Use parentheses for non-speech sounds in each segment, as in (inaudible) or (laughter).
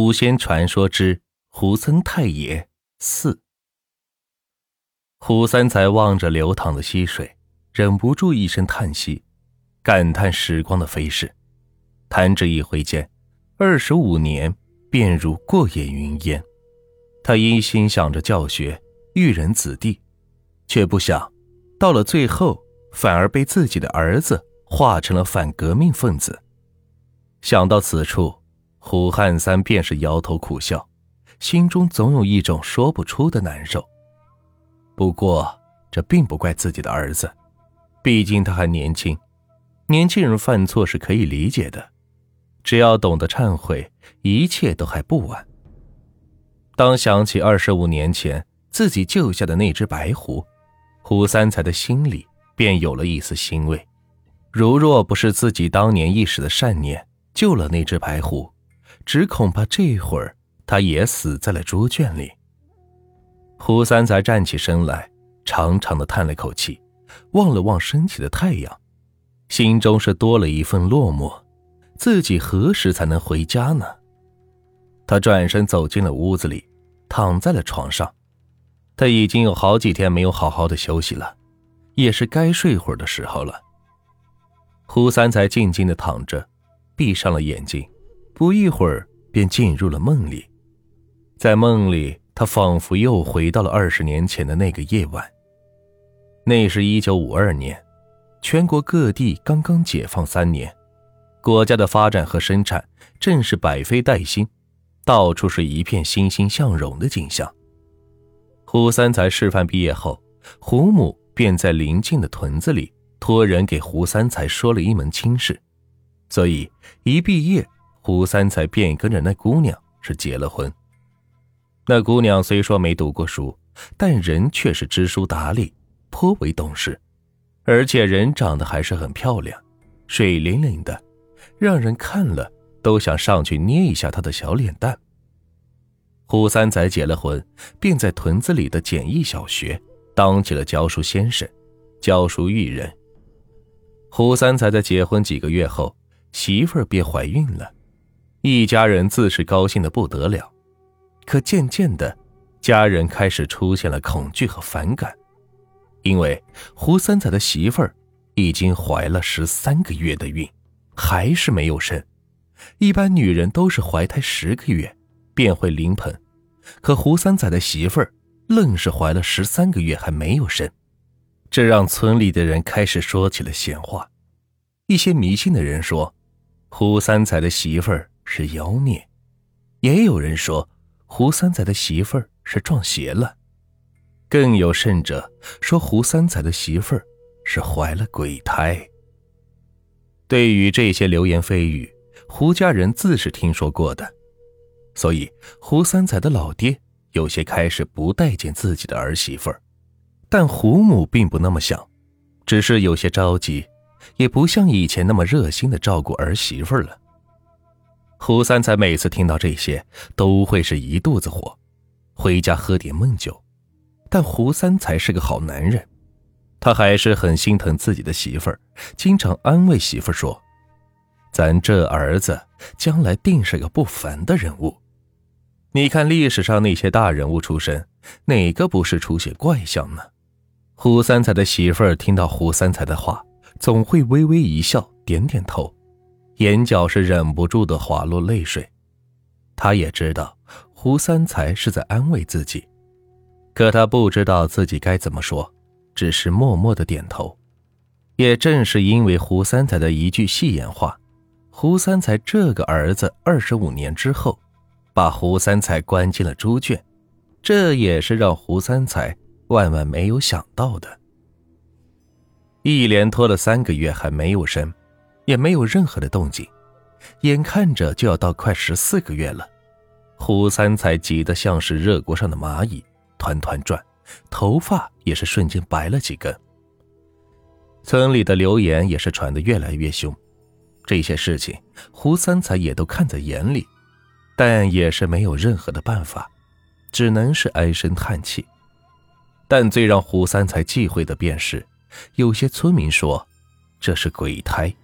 狐仙传说之胡僧太爷四。胡三才望着流淌的溪水，忍不住一声叹息，感叹时光的飞逝。弹指一挥间，二十五年便如过眼云烟。他一心想着教学育人子弟，却不想到了最后，反而被自己的儿子化成了反革命分子。想到此处。胡汉三便是摇头苦笑，心中总有一种说不出的难受。不过这并不怪自己的儿子，毕竟他还年轻，年轻人犯错是可以理解的，只要懂得忏悔，一切都还不晚。当想起二十五年前自己救下的那只白狐，胡三才的心里便有了一丝欣慰。如若不是自己当年一时的善念救了那只白狐，只恐怕这会儿他也死在了猪圈里。胡三才站起身来，长长的叹了口气，望了望升起的太阳，心中是多了一份落寞。自己何时才能回家呢？他转身走进了屋子里，躺在了床上。他已经有好几天没有好好的休息了，也是该睡会儿的时候了。胡三才静静的躺着，闭上了眼睛。不一会儿，便进入了梦里。在梦里，他仿佛又回到了二十年前的那个夜晚。那是一九五二年，全国各地刚刚解放三年，国家的发展和生产正是百废待兴，到处是一片欣欣向荣的景象。胡三才师范毕业后，胡母便在邻近的屯子里托人给胡三才说了一门亲事，所以一毕业。胡三才便跟着那姑娘是结了婚。那姑娘虽说没读过书，但人却是知书达理，颇为懂事，而且人长得还是很漂亮，水灵灵的，让人看了都想上去捏一下她的小脸蛋。胡三才结了婚，便在屯子里的简易小学当起了教书先生，教书育人。胡三才在结婚几个月后，媳妇儿便怀孕了。一家人自是高兴的不得了，可渐渐的，家人开始出现了恐惧和反感，因为胡三仔的媳妇儿已经怀了十三个月的孕，还是没有生。一般女人都是怀胎十个月便会临盆，可胡三仔的媳妇儿愣是怀了十三个月还没有生，这让村里的人开始说起了闲话。一些迷信的人说，胡三仔的媳妇儿。是妖孽，也有人说胡三仔的媳妇儿是撞邪了，更有甚者说胡三仔的媳妇儿是怀了鬼胎。对于这些流言蜚语，胡家人自是听说过的，所以胡三仔的老爹有些开始不待见自己的儿媳妇儿，但胡母并不那么想，只是有些着急，也不像以前那么热心的照顾儿媳妇儿了。胡三才每次听到这些，都会是一肚子火，回家喝点闷酒。但胡三才是个好男人，他还是很心疼自己的媳妇儿，经常安慰媳妇儿说：“咱这儿子将来定是个不凡的人物。你看历史上那些大人物出身，哪个不是出些怪相呢？”胡三才的媳妇儿听到胡三才的话，总会微微一笑，点点头。眼角是忍不住的滑落泪水，他也知道胡三才是在安慰自己，可他不知道自己该怎么说，只是默默的点头。也正是因为胡三才的一句戏言话，胡三才这个儿子二十五年之后，把胡三才关进了猪圈，这也是让胡三才万万没有想到的。一连拖了三个月还没有生。也没有任何的动静，眼看着就要到快十四个月了，胡三才急得像是热锅上的蚂蚁，团团转，头发也是瞬间白了几根。村里的流言也是传得越来越凶，这些事情胡三才也都看在眼里，但也是没有任何的办法，只能是唉声叹气。但最让胡三才忌讳的便是，有些村民说这是鬼胎。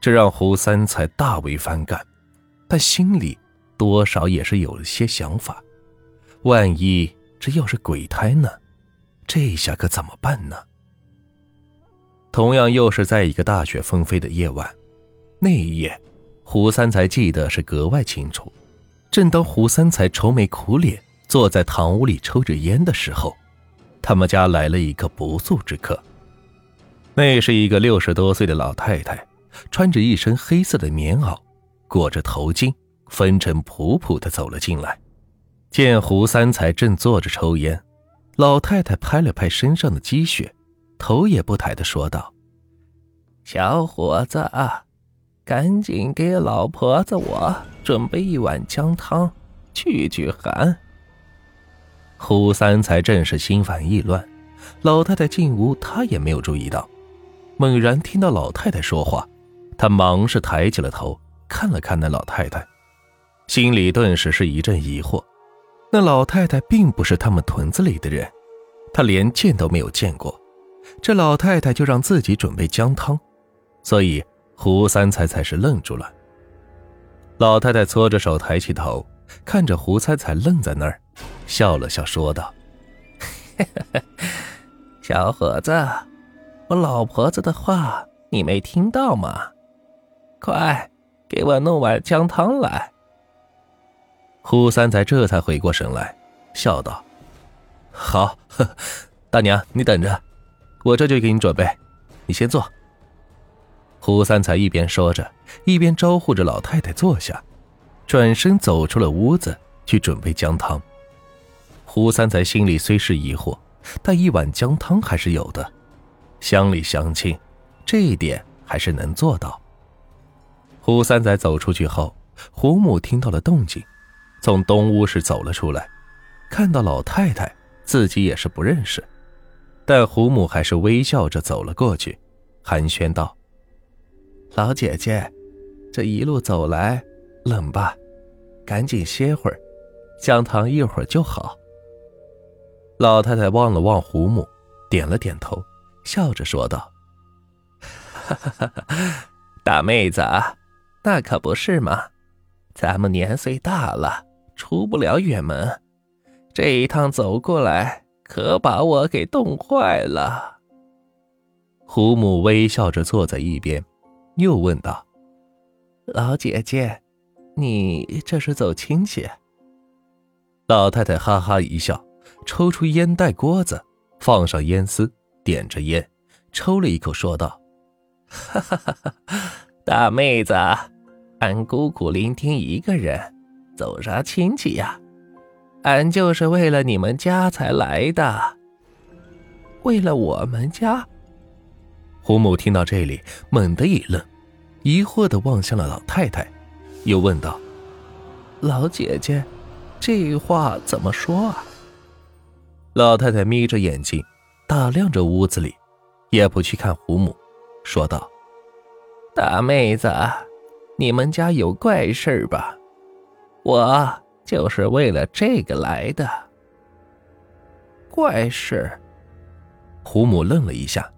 这让胡三才大为反感，但心里多少也是有了些想法。万一这要是鬼胎呢？这下可怎么办呢？同样又是在一个大雪纷飞的夜晚，那一夜，胡三才记得是格外清楚。正当胡三才愁眉苦脸坐在堂屋里抽着烟的时候，他们家来了一个不速之客。那是一个六十多岁的老太太，穿着一身黑色的棉袄，裹着头巾，风尘仆仆的走了进来。见胡三才正坐着抽烟，老太太拍了拍身上的积雪，头也不抬的说道：“小伙子啊。”赶紧给老婆子我准备一碗姜汤，去去寒。胡三才正是心烦意乱，老太太进屋，他也没有注意到。猛然听到老太太说话，他忙是抬起了头，看了看那老太太，心里顿时是一阵疑惑。那老太太并不是他们屯子里的人，他连见都没有见过，这老太太就让自己准备姜汤，所以。胡三才才是愣住了。老太太搓着手，抬起头，看着胡三才愣在那儿，笑了笑，说道：“小伙子，我老婆子的话你没听到吗？快给我弄碗姜汤来。”胡三才这才回过神来，笑道：“好，大娘你等着，我这就给你准备，你先坐。”胡三才一边说着，一边招呼着老太太坐下，转身走出了屋子去准备姜汤。胡三才心里虽是疑惑，但一碗姜汤还是有的，乡里乡亲，这一点还是能做到。胡三仔走出去后，胡母听到了动静，从东屋室走了出来，看到老太太，自己也是不认识，但胡母还是微笑着走了过去，寒暄道。老姐姐，这一路走来冷吧？赶紧歇会儿，姜汤一会儿就好。老太太望了望胡母，点了点头，笑着说道：“哈哈哈哈，大妹子，啊那可不是嘛。咱们年岁大了，出不了远门，这一趟走过来，可把我给冻坏了。”胡母微笑着坐在一边。又问道：“老姐姐，你这是走亲戚？”老太太哈哈一笑，抽出烟袋锅子，放上烟丝，点着烟，抽了一口，说道：“哈哈哈哈大妹子，俺孤苦伶仃一个人，走啥亲戚呀？俺就是为了你们家才来的。为了我们家？”胡母听到这里，猛地一愣。疑惑的望向了老太太，又问道：“老姐姐，这话怎么说啊？”老太太眯着眼睛，打量着屋子里，也不去看胡母，说道：“大妹子，你们家有怪事吧？我就是为了这个来的。”怪事？胡母愣了一下：“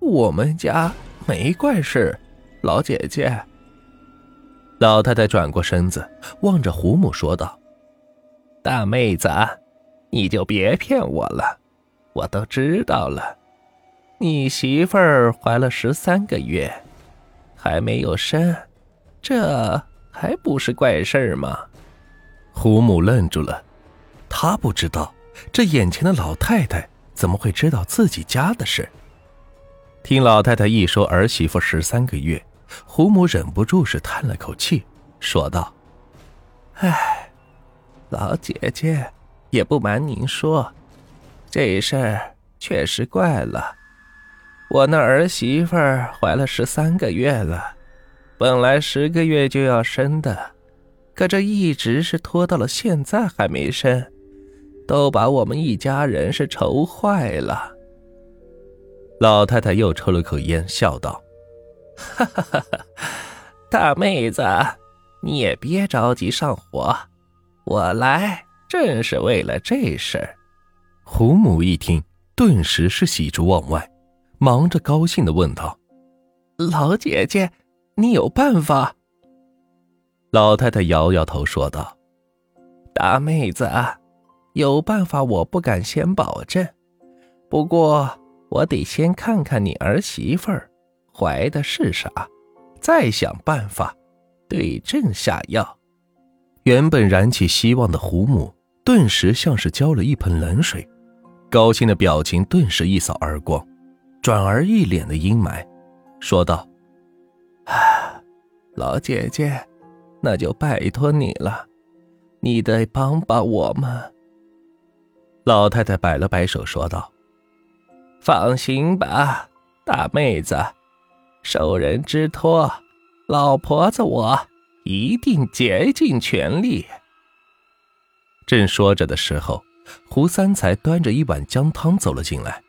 我们家没怪事。”老姐姐，老太太转过身子，望着胡母说道：“大妹子，你就别骗我了，我都知道了。你媳妇儿怀了十三个月，还没有生，这还不是怪事儿吗？”胡母愣住了，她不知道这眼前的老太太怎么会知道自己家的事。听老太太一说儿媳妇十三个月。胡母忍不住是叹了口气，说道：“哎，老姐姐，也不瞒您说，这事儿确实怪了。我那儿媳妇怀了十三个月了，本来十个月就要生的，可这一直是拖到了现在还没生，都把我们一家人是愁坏了。”老太太又抽了口烟，笑道。哈哈哈！哈大妹子，你也别着急上火，我来正是为了这事。胡母一听，顿时是喜出望外，忙着高兴的问道：“老姐姐，你有办法？”老太太摇摇头说道：“大妹子，有办法我不敢先保证，不过我得先看看你儿媳妇儿怀的是啥，再想办法对症下药。”原本燃起希望的胡母，顿时像是浇了一盆冷水，高兴的表情顿时一扫而光，转而一脸的阴霾，说道：“啊，啊 (sighs) 老姐姐，那就拜托你了，你得帮帮我们。”老太太摆了摆手，说道：“放心吧，大妹子，受人之托，老婆子我。”一定竭尽全力。正说着的时候，胡三才端着一碗姜汤走了进来，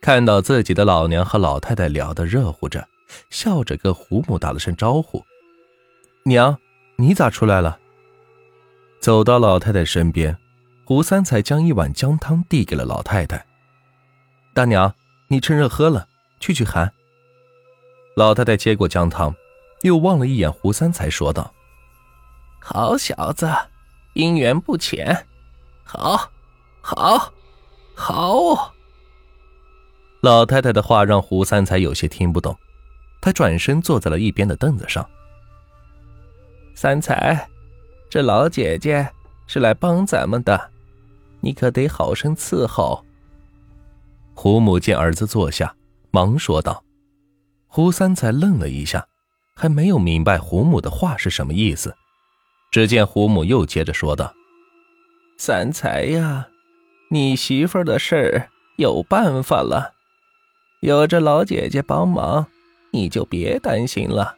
看到自己的老娘和老太太聊得热乎着，笑着跟胡母打了声招呼：“娘，你咋出来了？”走到老太太身边，胡三才将一碗姜汤递给了老太太：“大娘，你趁热喝了，去去寒。”老太太接过姜汤。又望了一眼胡三才，说道：“好小子，姻缘不浅，好，好，好。”老太太的话让胡三才有些听不懂，他转身坐在了一边的凳子上。三才，这老姐姐是来帮咱们的，你可得好生伺候。胡母见儿子坐下，忙说道。胡三才愣了一下。还没有明白胡母的话是什么意思，只见胡母又接着说道：“三才呀，你媳妇的事儿有办法了，有这老姐姐帮忙，你就别担心了。”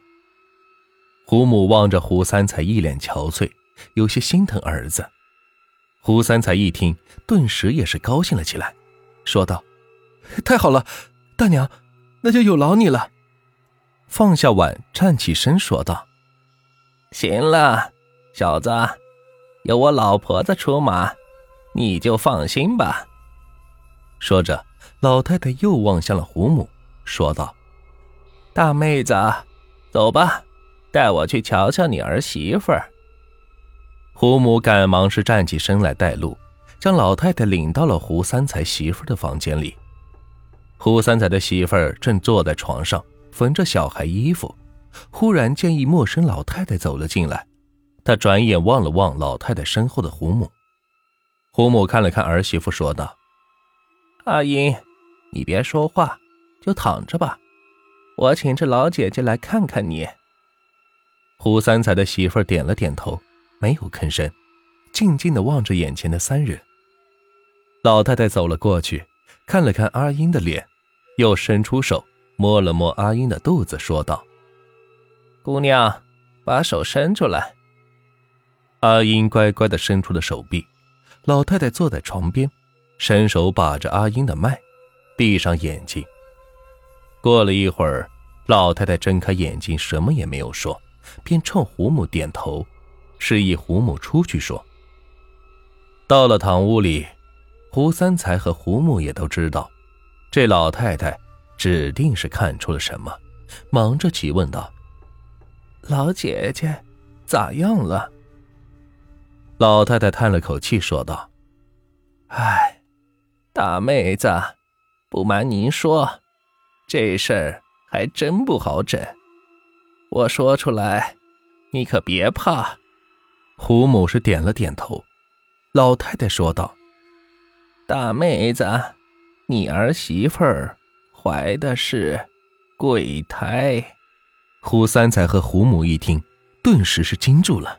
胡母望着胡三才，一脸憔悴，有些心疼儿子。胡三才一听，顿时也是高兴了起来，说道：“太好了，大娘，那就有劳你了。”放下碗，站起身，说道：“行了，小子，有我老婆子出马，你就放心吧。”说着，老太太又望向了胡母，说道：“大妹子，走吧，带我去瞧瞧你儿媳妇儿。”胡母赶忙是站起身来带路，将老太太领到了胡三才媳妇的房间里。胡三才的媳妇儿正坐在床上。缝着小孩衣服，忽然见一陌生老太太走了进来，他转眼望了望老太太身后的胡母，胡母看了看儿媳妇，说道：“阿英，你别说话，就躺着吧，我请这老姐姐来看看你。”胡三才的媳妇点了点头，没有吭声，静静的望着眼前的三人。老太太走了过去，看了看阿英的脸，又伸出手。摸了摸阿英的肚子，说道：“姑娘，把手伸出来。”阿英乖乖的伸出了手臂。老太太坐在床边，伸手把着阿英的脉，闭上眼睛。过了一会儿，老太太睁开眼睛，什么也没有说，便冲胡母点头，示意胡母出去说。到了堂屋里，胡三才和胡母也都知道，这老太太。指定是看出了什么，忙着急问道：“老姐姐，咋样了？”老太太叹了口气说道：“哎，大妹子，不瞒您说，这事儿还真不好整。我说出来，你可别怕。”胡母是点了点头。老太太说道：“大妹子，你儿媳妇儿。”怀的是鬼胎，胡三才和胡母一听，顿时是惊住了。